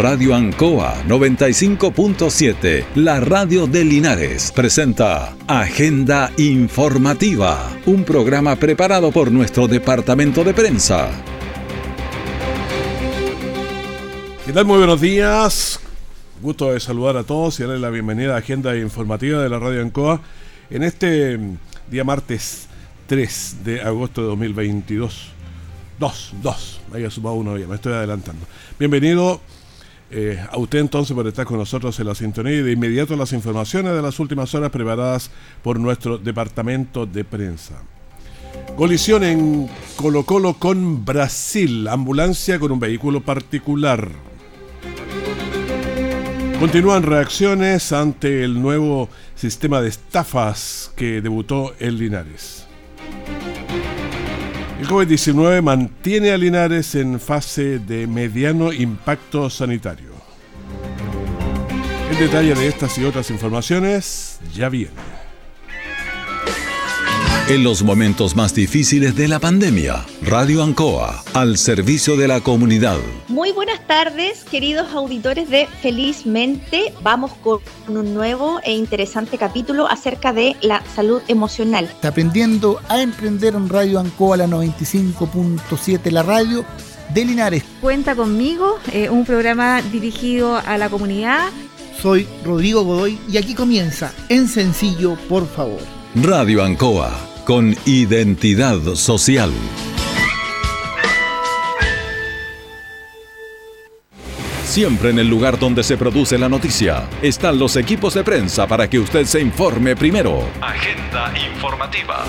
Radio Ancoa 95.7, la radio de Linares, presenta Agenda Informativa, un programa preparado por nuestro departamento de prensa. ¿Qué tal? Muy buenos días. Gusto de saludar a todos y darles la bienvenida a Agenda Informativa de la Radio Ancoa en este día martes 3 de agosto de 2022. Dos, dos. Haya sumado uno ya, me estoy adelantando. Bienvenido eh, a usted entonces por estar con nosotros en la sintonía y de inmediato las informaciones de las últimas horas preparadas por nuestro departamento de prensa. Colisión en Colo Colo con Brasil, ambulancia con un vehículo particular. Continúan reacciones ante el nuevo sistema de estafas que debutó en Linares. El COVID-19 mantiene a Linares en fase de mediano impacto sanitario. El detalle de estas y otras informaciones ya viene en los momentos más difíciles de la pandemia. Radio Ancoa, al servicio de la comunidad. Muy buenas tardes, queridos auditores de Felizmente. Vamos con un nuevo e interesante capítulo acerca de la salud emocional. Está aprendiendo a emprender en Radio Ancoa, la 95.7, la radio de Linares. Cuenta conmigo, eh, un programa dirigido a la comunidad. Soy Rodrigo Godoy y aquí comienza, en sencillo, por favor. Radio Ancoa con identidad social. Siempre en el lugar donde se produce la noticia están los equipos de prensa para que usted se informe primero. Agenda informativa.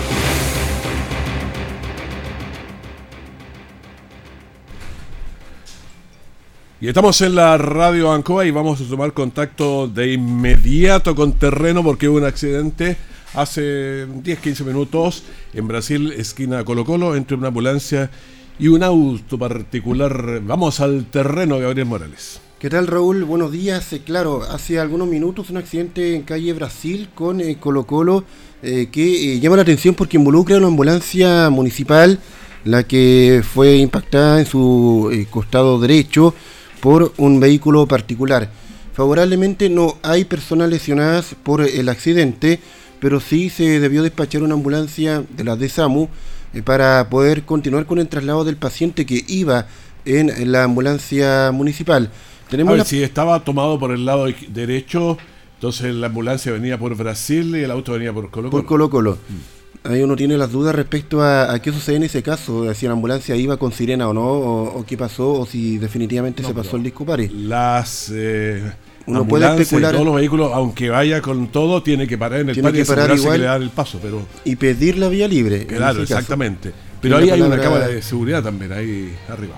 Y estamos en la radio Ancoa y vamos a tomar contacto de inmediato con terreno porque hubo un accidente hace 10-15 minutos en Brasil, esquina Colo Colo, entre una ambulancia y un auto particular. Vamos al terreno, Gabriel Morales. ¿Qué tal Raúl? Buenos días. Eh, claro, hace algunos minutos un accidente en calle Brasil con eh, Colo Colo eh, que llama la atención porque involucra una ambulancia municipal, la que fue impactada en su costado derecho por un vehículo particular. Favorablemente no hay personas lesionadas por el accidente, pero sí se debió despachar una ambulancia de la de SAMU eh, para poder continuar con el traslado del paciente que iba en la ambulancia municipal. Tenemos A si estaba tomado por el lado derecho, entonces la ambulancia venía por Brasil y el auto venía por Colo Colo. Por Colo Colo. Mm. Ahí uno tiene las dudas respecto a, qué sucede en ese caso, si la ambulancia iba con sirena o no, o, qué pasó, o si definitivamente se pasó el discupare. Las eh, uno puede especular. Todos los vehículos, aunque vaya con todo, tiene que parar en el parque y que le dan el paso. Pero... Y pedir la vía libre. Claro, exactamente. Pero ahí hay una cámara de seguridad también, ahí arriba.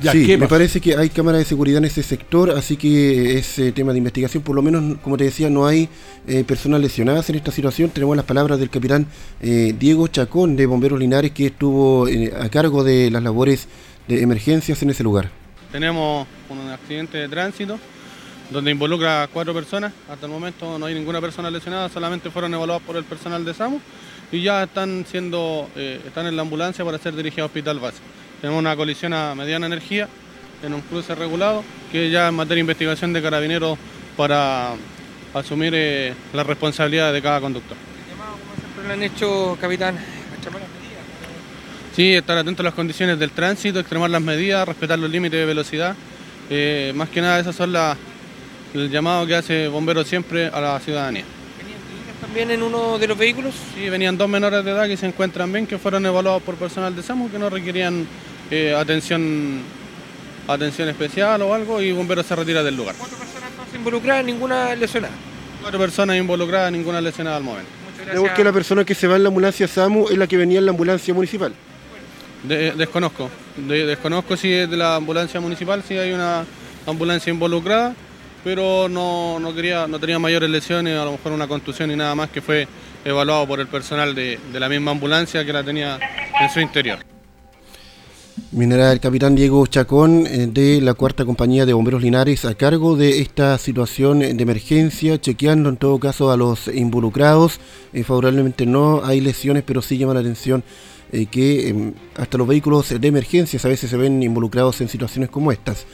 Ya. sí, me parece que hay cámara de seguridad en ese sector, así que es eh, tema de investigación. Por lo menos, como te decía, no hay eh, personas lesionadas en esta situación. Tenemos las palabras del capitán eh, Diego Chacón de Bomberos Linares, que estuvo a cargo de las labores de emergencias en ese lugar. Tenemos un accidente de tránsito donde involucra a cuatro personas. Hasta el momento no hay ninguna persona lesionada, solamente fueron evaluados por el personal de SAMU y ya están siendo, eh, están en la ambulancia para ser dirigidos a hospital base. Tenemos una colisión a mediana energía en un cruce regulado, que ya en materia de investigación de carabineros para asumir eh, la responsabilidad de cada conductor. ¿Cómo siempre lo han hecho, capitán? Sí, estar atento a las condiciones del tránsito, extremar las medidas, respetar los límites de velocidad. Eh, más que nada esas son las el llamado que hace Bomberos siempre a la ciudadanía. ¿Venían niños también en uno de los vehículos? Sí, venían dos menores de edad que se encuentran bien, que fueron evaluados por personal de SAMU, que no requerían eh, atención, atención especial o algo, y Bomberos se retira del lugar. ¿Cuántas personas están involucradas? ¿Ninguna lesionada? Cuatro personas involucradas, ninguna lesionada al momento. Creo que la persona que se va en la ambulancia SAMU es la que venía en la ambulancia municipal. desconozco. desconozco si es de la ambulancia municipal, si hay una ambulancia involucrada pero no, no, quería, no tenía mayores lesiones, a lo mejor una contusión y nada más que fue evaluado por el personal de, la misma ambulancia que la tenía en su interior. Mineral el capitán Diego Chacón eh, de la cuarta compañía de bomberos Linares a cargo de esta situación de emergencia, chequeando en todo caso a los involucrados. Eh, favorablemente no hay lesiones, pero sí llama la atención eh, que em, hasta los vehículos de emergencia a veces se ven involucrados en situaciones como estas.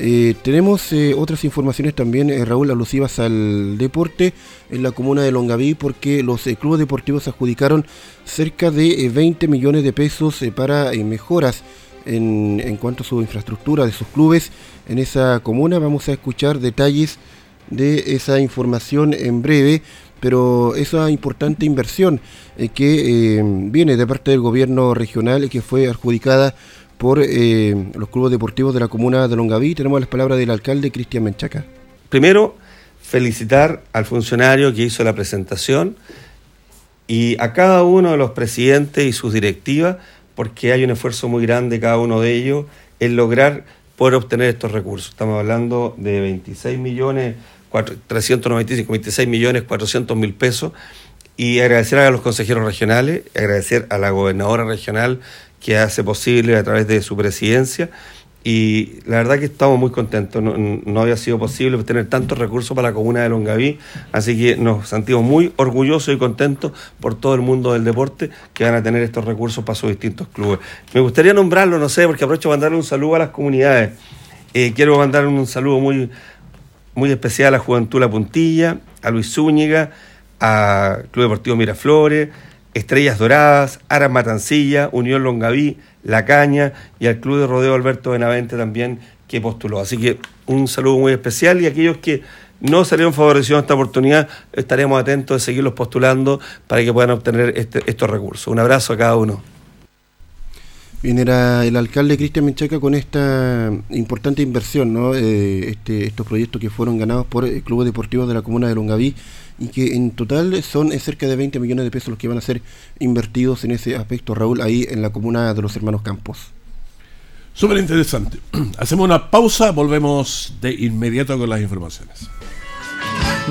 Eh, tenemos eh, otras informaciones también, eh, Raúl, alusivas al deporte en la comuna de Longaví, porque los clubes deportivos adjudicaron cerca de 20 millones de pesos para mejoras en, en, cuanto a su infraestructura de sus clubes en esa comuna. Vamos a escuchar detalles de esa información en breve, pero esa importante inversión que viene de parte del gobierno regional y que fue adjudicada por eh, los clubes deportivos de la comuna de Longaví. Tenemos las palabras del alcalde Cristian Menchaca. Primero, felicitar al funcionario que hizo la presentación y a cada uno de los presidentes y sus directivas, porque hay un esfuerzo muy grande cada uno de ellos en lograr poder obtener estos recursos. Estamos hablando de 26 millones, 395, 26 millones 400 mil pesos. Y agradecer a los consejeros regionales, agradecer a la gobernadora regional que hace posible a través de su presidencia. Y la verdad que estamos muy contentos. No, había sido posible tener tantos recursos para la comuna de Longaví, así que nos sentimos muy orgullosos y contentos por todo el mundo del deporte que van a tener estos recursos para sus distintos clubes. Me gustaría nombrarlo, no sé, porque aprovecho para mandarle un saludo a las comunidades. Eh, quiero mandar un saludo muy, muy especial a Juventud La Puntilla, a Luis Zúñiga, a Club Deportivo Miraflores, Estrellas Doradas, Aras Matancilla, Unión Longaví, La Caña y al Club de Rodeo Alberto Benavente también que postuló. Así que un saludo muy especial y aquellos que no salieron favorecidos en esta oportunidad, estaremos atentos de seguirlos postulando para que puedan obtener este, estos recursos. Un abrazo a cada uno. Bien, era el alcalde Cristian Menchaca con esta importante inversión, ¿no? Eh, este, estos proyectos que fueron ganados por el Club Deportivo de la Comuna de Longaví y que en total son cerca de 20 millones de pesos los que van a ser invertidos en ese aspecto, Raúl, ahí en la comuna de los hermanos Campos. Súper interesante. Hacemos una pausa, volvemos de inmediato con las informaciones.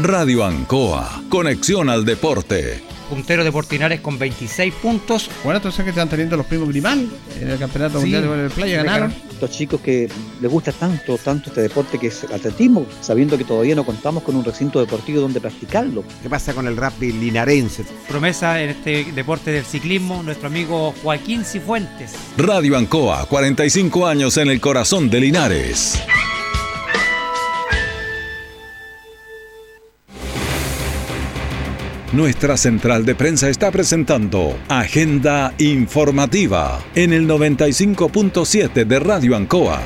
Radio Ancoa, conexión al deporte puntero de Portinares con 26 puntos. Bueno, entonces que están teniendo los primos Grimal en el Campeonato Mundial de Playa, ganaron. Estos chicos que les gusta tanto, tanto este deporte que es atletismo, sabiendo que todavía no contamos con un recinto deportivo donde practicarlo. ¿Qué pasa con el rugby linarense? Promesa en este deporte del ciclismo, nuestro amigo Joaquín Cifuentes. Radio Ancoa, 45 años en el corazón de Linares. Nuestra central de prensa está presentando Agenda Informativa en el 95.7 de Radio Ancoa.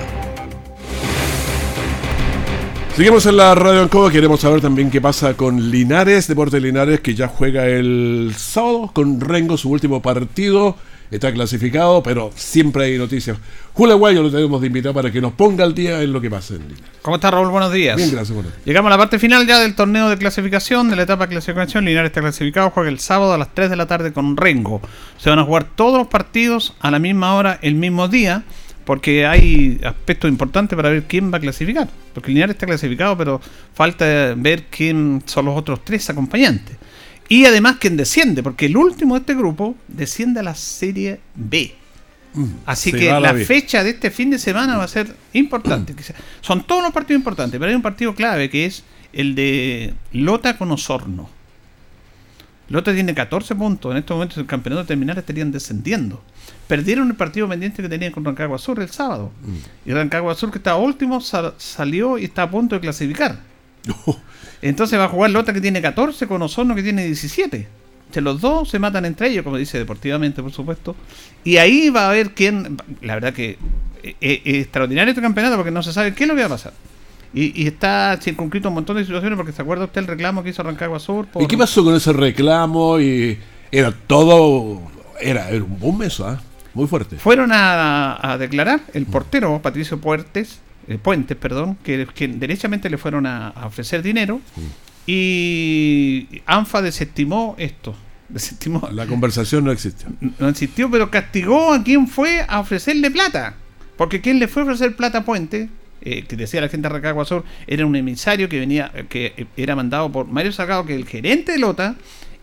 Seguimos en la Radio Ancoa, queremos saber también qué pasa con Linares, Deporte Linares, que ya juega el sábado con Rengo su último partido está clasificado, pero siempre hay noticias. Julio Guayo lo tenemos de invitar para que nos ponga al día en lo que pasa en Linares. ¿Cómo está Raúl? Buenos días. Bien, gracias. Llegamos a la parte final ya del torneo de clasificación, de la etapa de clasificación. Linares está clasificado, juega el sábado a las 3 de la tarde con Rengo. Se van a jugar todos los partidos a la misma hora, el mismo día, porque hay aspectos importantes para ver quién va a clasificar. Porque Linares está clasificado, pero falta ver quién son los otros tres acompañantes. Y además quien desciende, porque el último de este grupo desciende a la Serie B. Mm, Así que la, fecha de este fin de semana va a ser importante. Son todos los partidos importantes, pero hay un partido clave que es el de Lota con Osorno. Lota tiene 14 puntos. En estos momentos el campeonato terminal estarían descendiendo. Perdieron el partido pendiente que tenían con Rancagua Sur el sábado. Mm. Y Rancagua Sur, que estaba último, salió y está a punto de clasificar. Entonces va a jugar Lota que tiene 14 con Osorno que tiene 17. los dos se matan entre ellos, como dice deportivamente, por supuesto. Y ahí va a ver quién. La verdad que es, extraordinario este campeonato porque no se sabe qué es lo que va a pasar. Y, está circunscrito un montón de situaciones porque se acuerda usted el reclamo que hizo Rancagua Sur. ¿Y qué pasó con ese reclamo? Y era todo. Era, un boom eso, ¿ah? Muy fuerte. Fueron a, a declarar el portero Patricio Puertes eh, Puentes, perdón, que, derechamente le fueron a, ofrecer dinero y ANFA desestimó esto. Desestimó. La conversación no existió. No existió, pero castigó a quien fue a ofrecerle plata. Porque quien le fue a ofrecer plata a Puente, eh, que decía la gente de Recagua Sur, era un emisario que venía, que era mandado por Mario Salgado, que el gerente de Lota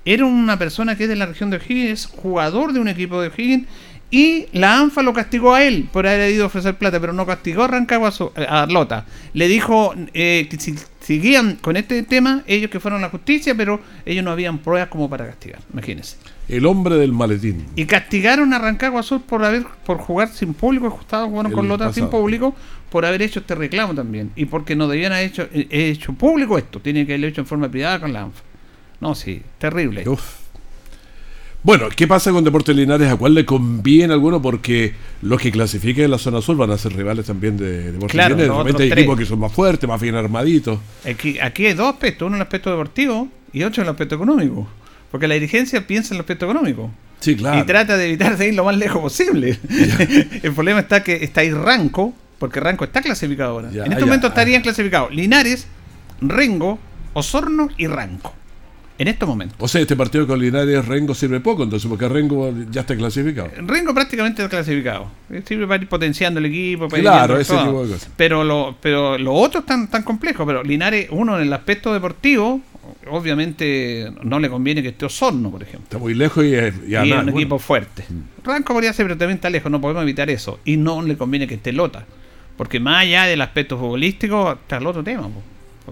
era una persona que es de la región de O'Higgins, jugador de un equipo de O'Higgins y la ANFA lo castigó a él por haber ido a ofrecer plata, pero no castigó a Rancagua a Lota. Le dijo eh, que si, seguían con este tema, ellos que fueron a la justicia, pero ellos no habían pruebas como para castigar, imagínense. El hombre del maletín. Y castigaron a Rancagua Sur por haber por jugar sin público, ajustado bueno, con Lota sin público, por haber hecho este reclamo también. Y porque no debían haber hecho, eh, hecho público esto, tiene que haberlo hecho en forma privada con la ANFA. No, sí, terrible. Uf. Bueno, ¿qué pasa con Deportes Linares? ¿A cuál le conviene a alguno? Porque los que clasifiquen en la zona sur van a ser rivales también de Deportes Claro, Linares. Realmente hay tres. equipos que son más fuertes, más bien armaditos. Aquí, aquí hay dos aspectos, uno el aspecto deportivo y otro el aspecto económico. Porque la dirigencia piensa en el aspecto económico. Sí, claro. Y trata de evitar de ir lo más lejos posible. el problema está que está ahí Ranco, porque Ranco está clasificado ahora. Ya, en este ya. momento estarían clasificados Linares, Rengo, Osorno y Ranco. En estos momentos. O sea, este partido con Linares Rengo sirve poco, entonces, porque Rengo ya está clasificado. Rengo prácticamente está clasificado. Sirve para ir potenciando el equipo. para ir Claro, viendo ese todo. tipo de cosas. Pero lo, pero lo otro es tan, tan complejo. Pero Linares, uno en el aspecto deportivo, obviamente no le conviene que esté Osorno, por ejemplo. Está muy lejos y, es- y y es un bueno. equipo fuerte. Ranco podría ser, pero también está lejos, no podemos evitar eso. Y no le conviene que esté Lota. Porque más allá del aspecto futbolístico, está el otro tema. po.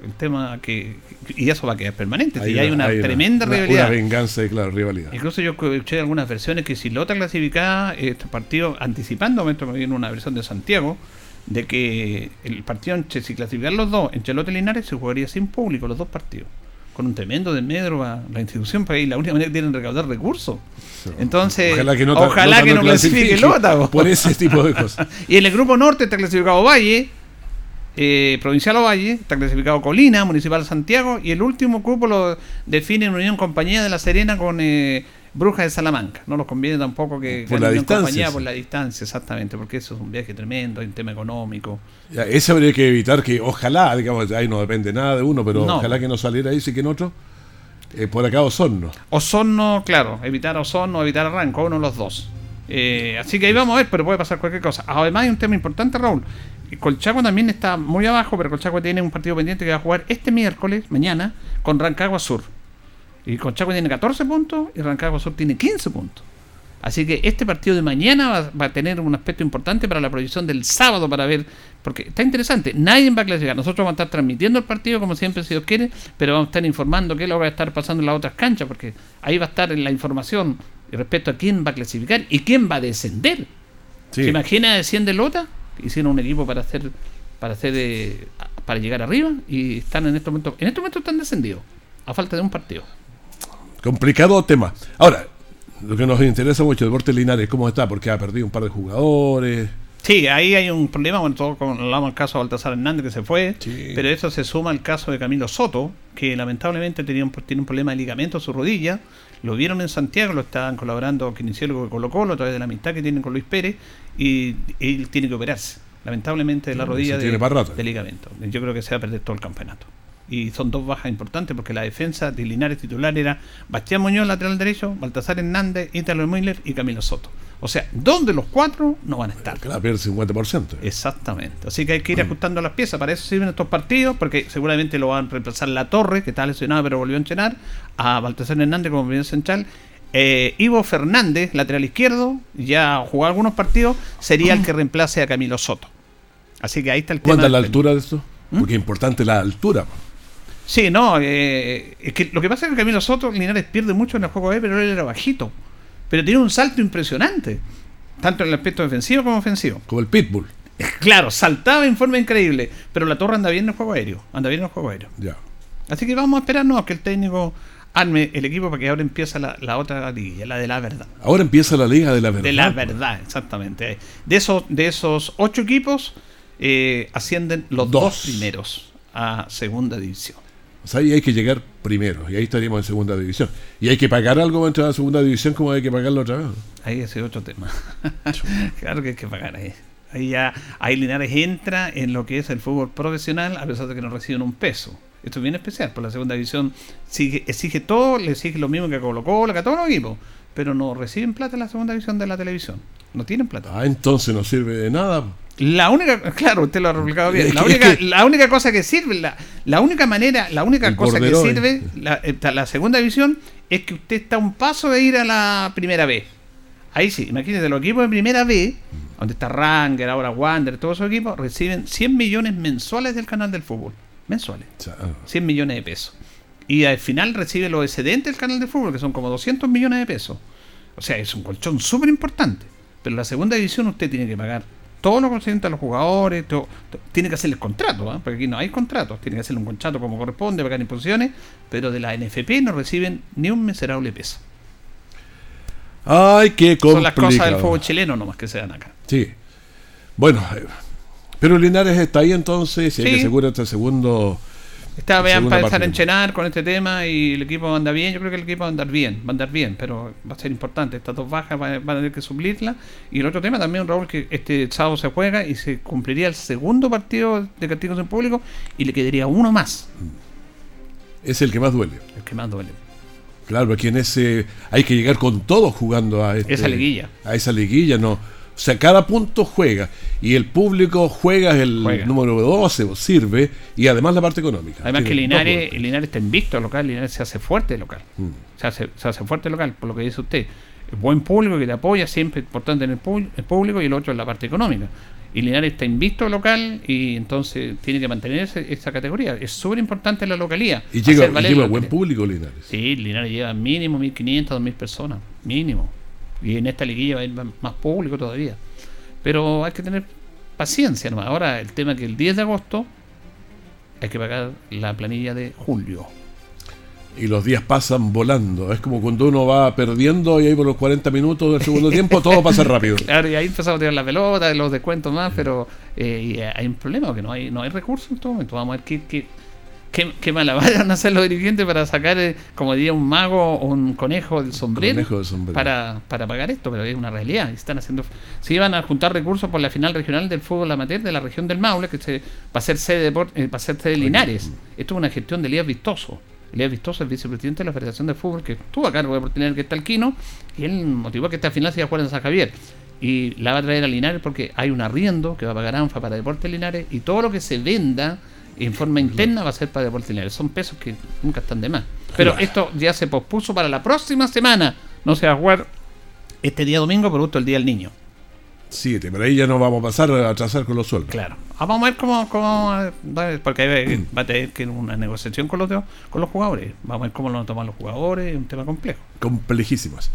El tema que. Y eso va a quedar permanente. si hay una, hay tremenda una- rivalidad. Una venganza y, claro, rivalidad. Incluso yo escuché algunas versiones que si Lota clasificaba este partido, anticipando, esto me viene una versión de Santiago, de que el partido, si clasificaran los dos, entre Lota y Linares, se jugaría sin público los dos partidos. Con un tremendo desmedro a la institución, para ahí la única manera que tienen de recaudar recursos. Entonces, Ojalá que no, ojalá que no clasifique Lota. po. Por ese tipo de cosas. y en el grupo norte está clasificado Valle, eh, Provincial Ovalle, está clasificado Colina, Municipal Santiago, y el último grupo lo define Unión Compañía de La Serena con eh, Brujas de Salamanca. No nos conviene tampoco que Por la Unión distancia, Compañía sí. por la distancia, exactamente, porque eso es un viaje tremendo, hay un tema económico. Ya, ese habría que evitar que, ojalá, digamos, ahí no depende nada de uno, pero No. ojalá que no saliera ahí, sí que en otro. Eh, por acá Osorno. Osorno, claro, evitar Osorno, evitar a Ranco, uno de los dos. Eh, así que ahí vamos a ver, pero puede pasar cualquier cosa. Además hay un tema importante, Raúl. Colchagua también está muy abajo, pero Colchagua tiene un partido pendiente que va a jugar este miércoles, mañana, con Rancagua Sur. Y Colchagua tiene 14 puntos y Rancagua Sur tiene 15 puntos. Así que este partido de mañana va, va a tener un aspecto importante para la proyección del sábado para ver, porque está interesante, nadie va a clasificar. Nosotros vamos a estar transmitiendo el partido como siempre si Dios quiere, pero vamos a estar informando qué es lo que va a estar pasando en las otras canchas, porque ahí va a estar la información respecto a quién va a clasificar y quién va a descender. Sí. ¿Se imagina desciende Lota? Hicieron un equipo para hacer para hacer eh, para llegar arriba y están en este momento en este momento están descendidos a falta de un partido. Complicado tema. Ahora, lo que nos interesa mucho, Deportes Linares, ¿cómo está? Porque ha perdido un par de jugadores. Sí, ahí hay un problema, bueno, todo con hablamos del caso de Baltasar Hernández que se fue, pero eso se suma al caso de Camilo Soto, que lamentablemente tenía un, tiene un problema de ligamento en su rodilla, lo vieron en Santiago, lo estaban colaborando kinesiólogo de Colo Colo a través de la amistad que tienen con Luis Pérez, y él tiene que operarse, lamentablemente de la Mm, rodilla de, ligamento. Yo creo que se va a perder todo el campeonato. Y son dos bajas importantes porque la defensa de Linares titular era Bastián Muñoz, lateral derecho, Baltasar Hernández, Ítalo Müller y Camilo Soto. O sea, dos de los cuatro no van a estar. Claro, pierde el 50%. Exactamente. Así que hay que ir ajustando las piezas. Para eso sirven estos partidos, porque seguramente lo van a reemplazar La Torre, que está lesionado pero volvió a entrenar, a Baltasar Hernández como primer central. Eh, Ivo Fernández, lateral izquierdo, ya jugó algunos partidos, sería el que reemplace a Camilo Soto. Así que ahí está el tema. ¿Cuánta es la altura de esto? ¿Mm? Porque es importante la altura. Sí, no, eh, es que lo que pasa es que Camilo Soto, Linares pierde mucho en el juego B, pero él era bajito. Pero tiene un salto impresionante, tanto en el aspecto defensivo como ofensivo. Como el Pitbull. Claro, saltaba en forma increíble, pero la torre anda bien en el juego aéreo, anda bien en el juego aéreo. Ya. Así que vamos a esperarnos a que el técnico arme el equipo para que ahora empieza la, la otra liga, la de la verdad. Ahora empieza la Liga de la Verdad. De la verdad, exactamente. De esos, de esos ocho equipos, eh, ascienden los dos. Dos. primeros a segunda división. O sea, ahí hay que llegar primero. Y ahí estaríamos en segunda división. Y hay que pagar algo para entrar a segunda división como hay que pagarlo otra vez. Ahí ese es otro tema. claro que hay que pagar ahí. Ahí ya, ahí Linares entra en lo que es el fútbol profesional, a pesar de que no reciben un peso. Esto es bien especial, por la segunda división sigue, exige todo, le exige lo mismo que a Colo Colo, que a todos los equipos, pero no reciben plata en la segunda división de la televisión. No tienen plata. Ah, entonces no sirve de nada. La única, claro, usted lo ha replicado bien. La única, la única cosa que sirve, la, la única manera, la única El cosa que sirve, la, la segunda división, es que usted está a un paso de ir a la primera B. Ahí sí, imagínense, los equipos de primera B, donde está Ranger, ahora Wander, todos esos equipos, reciben 100 millones mensuales del canal del fútbol. Mensuales. 100 millones de pesos. Y al final recibe los excedentes del canal de fútbol, que son como 200 millones de pesos. O sea, es un colchón súper importante. Pero en la segunda división usted tiene que pagar todo lo concerniente a los jugadores, todo- tiene que hacerle el contrato, ¿ah? porque aquí no hay contratos, tiene que hacerle un contrato como corresponde, pagar imposiciones, pero de la NFP no reciben ni un miserable peso. Ay, qué Son las cosas del complicado. fútbol chileno nomás que se dan acá. Sí. Bueno, eh, pero Linares está ahí entonces, y hay Sí. que asegurar este segundo. Está vean para empezar a partido. enchenar con este tema y el equipo anda bien. Yo creo que el equipo va a andar bien, va a andar bien, pero va a ser importante. Estas dos bajas van van a tener que suplirla. Y el otro tema también, Raúl, que este sábado se juega y se cumpliría el segundo partido de castigos en público y le quedaría uno más, Es el que más duele. el que más duele. Claro, porque en ese hay que llegar con todos jugando a este- Esa liguilla. A esa liguilla, no. O sea, cada punto juega y el público juega el Juega. número 12, sirve y además la parte económica. Además que Linares, Linares está invicto local, Linares se hace fuerte local. Mm. Se hace, se hace fuerte local, por lo que dice usted. Buen público que te apoya, siempre importante en el, público y el otro en la parte económica. Y Linares está invicto local y entonces tiene que mantener esa categoría. Es súper importante la localía. Y llega, y lleva buen público Linares. Sí, Linares lleva mínimo 1.500, 2.000 personas, mínimo. Y en esta liguilla va a ir más público todavía. Pero hay que tener paciencia nomás. Ahora el tema es que el 10 de agosto hay que pagar la planilla de julio. Y los días pasan volando. Es como cuando uno va perdiendo y ahí por los 40 minutos del segundo tiempo todo pasa rápido. Claro, y ahí empezamos a tirar la pelota, los descuentos más, pero eh, hay un problema, porque no hay, no hay recursos en todo momento. Vamos a ver qué, qué, qué, qué van a hacer los dirigentes para sacar, eh, como diría un mago o un conejo del sombrero, Conejo del sombrero. Para, para pagar esto, pero es una realidad. Están haciendo, se iban a juntar recursos por la final regional del fútbol amateur de la región del Maule, que se, va a ser sede de, eh, va a ser sede de Linares. Esto es una gestión de Elías Vistoso. Elías Vistoso, el vicepresidente de la Federación de Fútbol, que estuvo a cargo de Portinari, que está Alquino, y él motivó que esta final se iba a jugar en San Javier. Y la va a traer a Linares porque hay un arriendo que va a pagar ANFA para Deportes Linares y todo lo que se venda en forma interna va a ser para Deportes Linares. Son pesos que nunca están de más. Pero Claro. esto ya se pospuso para la próxima semana. No se va a jugar este día domingo, producto del Día del Niño. Siete, pero ahí ya no vamos a pasar a atrasar con los sueldos. Claro. Ah, vamos a ver cómo, cómo porque ahí va a tener que ir una negociación con los, con los jugadores. Vamos a ver cómo lo toman los jugadores, es un tema complejo. Complejísimas.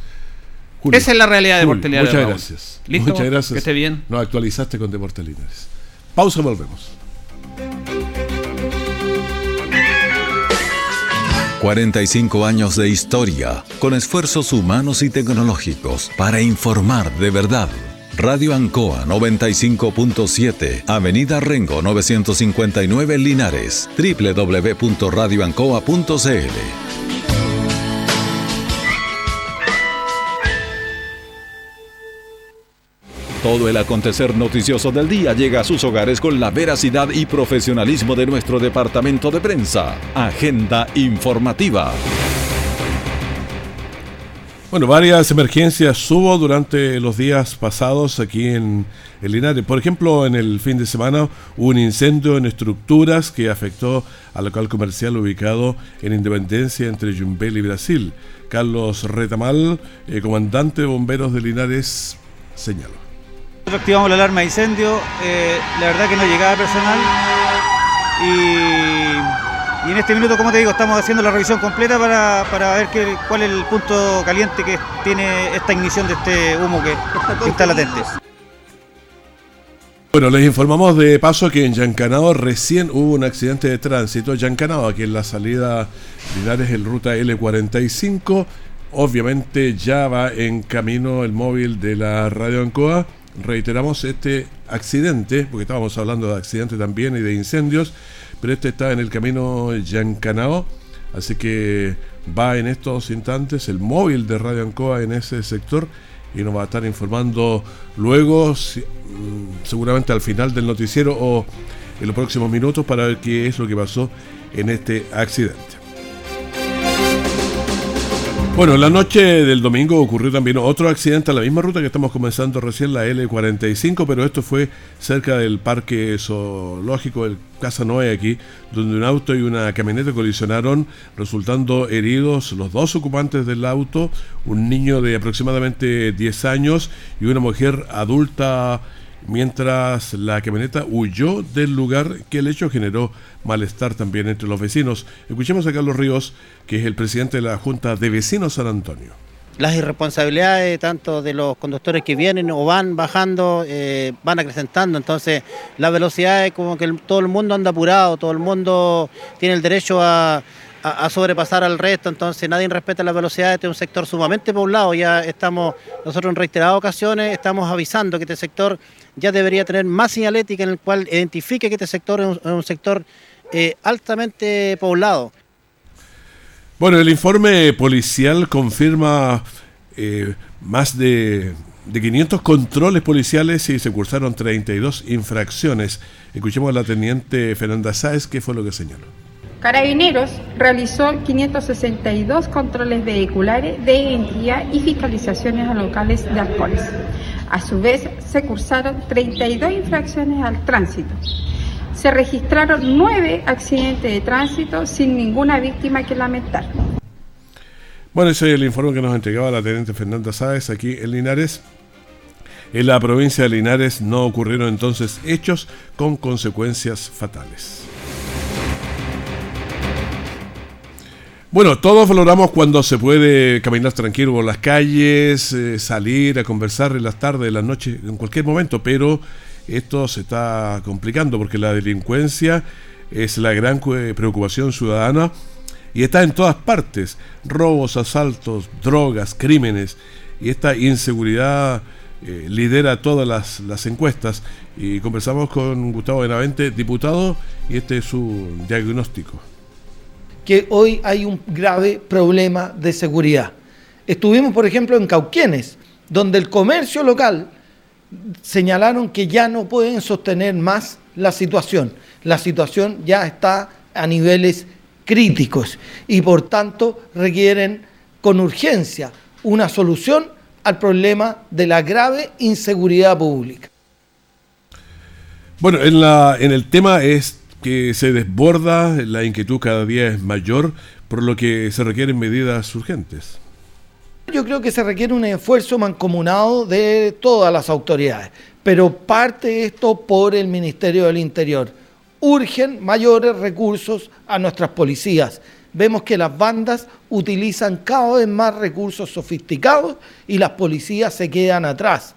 Esa es la realidad de Julio, Deportes Linares, Muchas gracias. ¿Listo? Muchas gracias. Que esté bien. Nos actualizaste con Deportes Linares. Pausa, volvemos. 45 años de historia, con esfuerzos humanos y tecnológicos para informar de verdad. Radio Ancoa 95.7, Avenida Rengo 959 Linares, www.radioancoa.cl. Todo el acontecer noticioso del día llega a sus hogares con la veracidad y profesionalismo de nuestro departamento de prensa. Agenda informativa. Bueno, varias emergencias hubo durante los días pasados aquí en el Linares. Por ejemplo, en el fin de semana hubo un incendio en estructuras que afectó al local comercial ubicado en Independencia entre Yumbel y Brasil. Carlos Retamal, eh, comandante de bomberos de Linares, señaló. Activamos la alarma de incendio, eh, la verdad que no llegaba personal y, en este minuto, como te digo, estamos haciendo la revisión completa para, para ver qué- cuál es el punto caliente que tiene esta ignición de este humo que, que está latente. Bueno, les informamos de paso que en Yancanao recién hubo un accidente de tránsito. Yancanao, aquí en la salida Linares, el ruta L45. Obviamente ya va en camino el móvil de la Radio Ancoa. Reiteramos este accidente, porque estábamos hablando de accidente también y de incendios, pero este está en el camino Yancanao. Así que va en estos instantes el móvil de Radio Ancoa en ese sector y nos va a estar informando luego, mm, seguramente al final del noticiero o en los próximos minutos para ver qué es lo que pasó en este accidente. Bueno, la noche del domingo ocurrió también otro accidente a la misma ruta que estamos comenzando recién, la L45, pero esto fue cerca del parque zoológico del Casa aquí, donde un auto y una camioneta colisionaron, resultando heridos los dos ocupantes del auto, un niño de aproximadamente 10 años y una mujer adulta mientras la camioneta huyó del lugar que el hecho generó malestar también entre los vecinos. Escuchemos a Carlos Ríos, que es el presidente de la Junta de Vecinos San Antonio. Las irresponsabilidades tanto de los conductores que vienen o van bajando, eh, van acrecentando, entonces la velocidad es como que todo el mundo anda apurado, todo el mundo tiene el derecho a, a, sobrepasar al resto, entonces nadie respeta las velocidades, este es un sector sumamente poblado, ya estamos, nosotros en reiteradas ocasiones estamos avisando que este sector ya debería tener más señalética en el cual identifique que este sector es un, sector eh, altamente poblado. Bueno, el informe policial confirma eh, más de, de 500 controles policiales y se cursaron 32 infracciones. Escuchemos a la teniente Fernanda Sáez, qué fue lo que señaló. Carabineros realizó 562 controles vehiculares de identidad y fiscalizaciones a locales de alcoholes. A su vez, se cursaron 32 infracciones al tránsito. Se registraron nueve accidentes de tránsito sin ninguna víctima que lamentar. Bueno, ese es el informe que nos entregaba la teniente Fernanda Sáez aquí en Linares. En la provincia de Linares no ocurrieron entonces hechos con consecuencias fatales. Bueno, todos valoramos cuando se puede caminar tranquilo por las calles, eh, salir a conversar en las tardes, en las noches, en cualquier momento, pero esto se está complicando porque la delincuencia es la gran preocupación ciudadana y está en todas partes. Robos, asaltos, drogas, crímenes y esta inseguridad eh, lidera todas las, las, encuestas. Y conversamos con Gustavo Benavente, diputado, y este es su diagnóstico que hoy hay un grave problema de seguridad. Estuvimos, por ejemplo, en Cauquienes, donde el comercio local señalaron que ya no pueden sostener más la situación. La situación ya está a niveles críticos y por tanto requieren con urgencia una solución al problema de la grave inseguridad pública. Bueno, en, la, en el tema es que se desborda, la inquietud cada día es mayor, por lo que se requieren medidas urgentes. Yo creo que se requiere un esfuerzo mancomunado de todas las autoridades, pero parte esto por el Ministerio del Interior. Urgen mayores recursos a nuestras policías. Vemos que las bandas utilizan cada vez más recursos sofisticados y las policías se quedan atrás.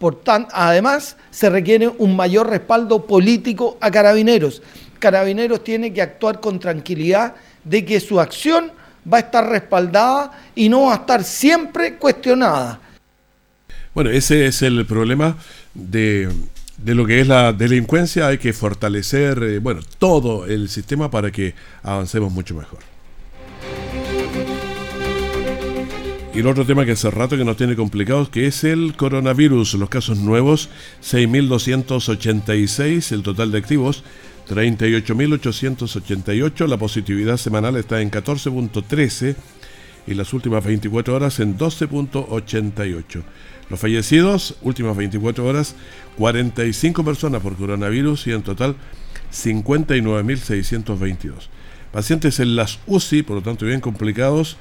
Por además, se requiere un mayor respaldo político a carabineros. Carabineros tiene que actuar con tranquilidad de que su acción va a estar respaldada y no va a estar siempre cuestionada. Bueno, ese es el problema de, de lo que es la delincuencia. Hay que fortalecer, eh, bueno, todo el sistema para que avancemos mucho mejor. Y el otro tema que hace rato que nos tiene complicados, que es el coronavirus. Los casos nuevos, 6.286, el total de activos, 38.888. La positividad semanal está en 14.13 y las últimas 24 horas en 12.88. Los fallecidos, últimas 24 horas, 45 personas por coronavirus y en total 59.622. Pacientes en las UCI, por lo tanto bien complicados,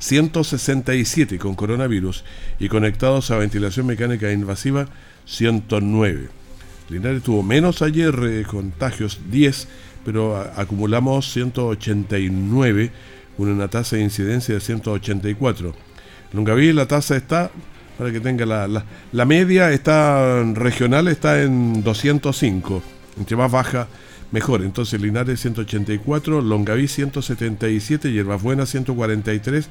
167 con coronavirus y conectados a ventilación mecánica invasiva 109. Linares tuvo menos ayer eh, contagios 10, pero acumulamos 189 con una tasa de incidencia de 184. Lungaví la tasa está, para que tenga la, la, media está regional está en 205, entre más baja mejor. Entonces Linares 184, Longaví 177, Hierbas Buenas 143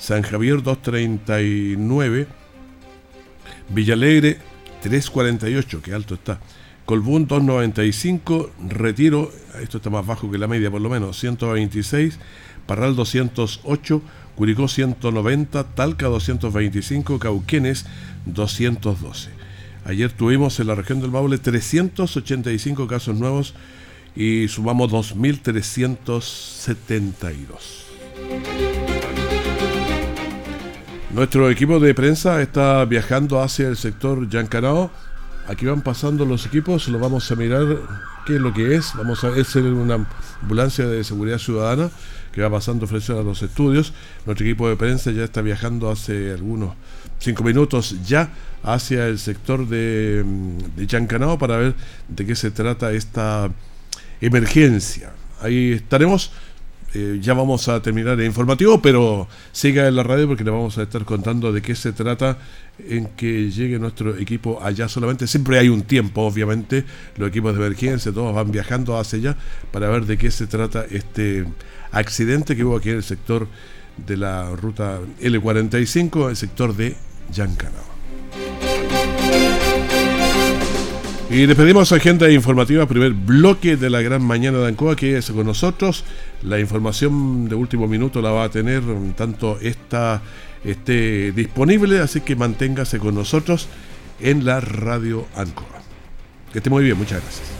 San Javier 239, Villalegre 348, que alto está. Colbún 295, Retiro, esto está más bajo que la media por lo menos, 126, Parral 208, Curicó 190, Talca 225, Cauquenes 212. Ayer tuvimos en la región del Maule 385 casos nuevos y sumamos 2.372. Nuestro equipo de prensa está viajando hacia el sector Yancanao. Aquí van pasando los equipos, lo vamos a mirar qué es lo que es. Vamos a es una ambulancia de seguridad ciudadana que va pasando frente a los estudios. Nuestro equipo de prensa ya está viajando hace algunos cinco minutos ya hacia el sector de, mm, de Chancanao para ver de qué se trata esta emergencia. Ahí estaremos. Eh, ya vamos a terminar el informativo, pero siga en la radio porque le vamos a estar contando de qué se trata en que llegue nuestro equipo allá solamente. Siempre hay un tiempo, obviamente, los equipos de emergencia, todos van viajando hacia allá para ver de qué se trata este accidente que hubo aquí en el sector de la ruta L45, el sector de Yancanao. Y despedimos agenda informativa, primer bloque de la gran mañana de Ancoa, que es con nosotros. La información de último minuto la va a tener tanto esta esté disponible, así que manténgase con nosotros en la radio Ancoa. Que esté muy bien, muchas gracias.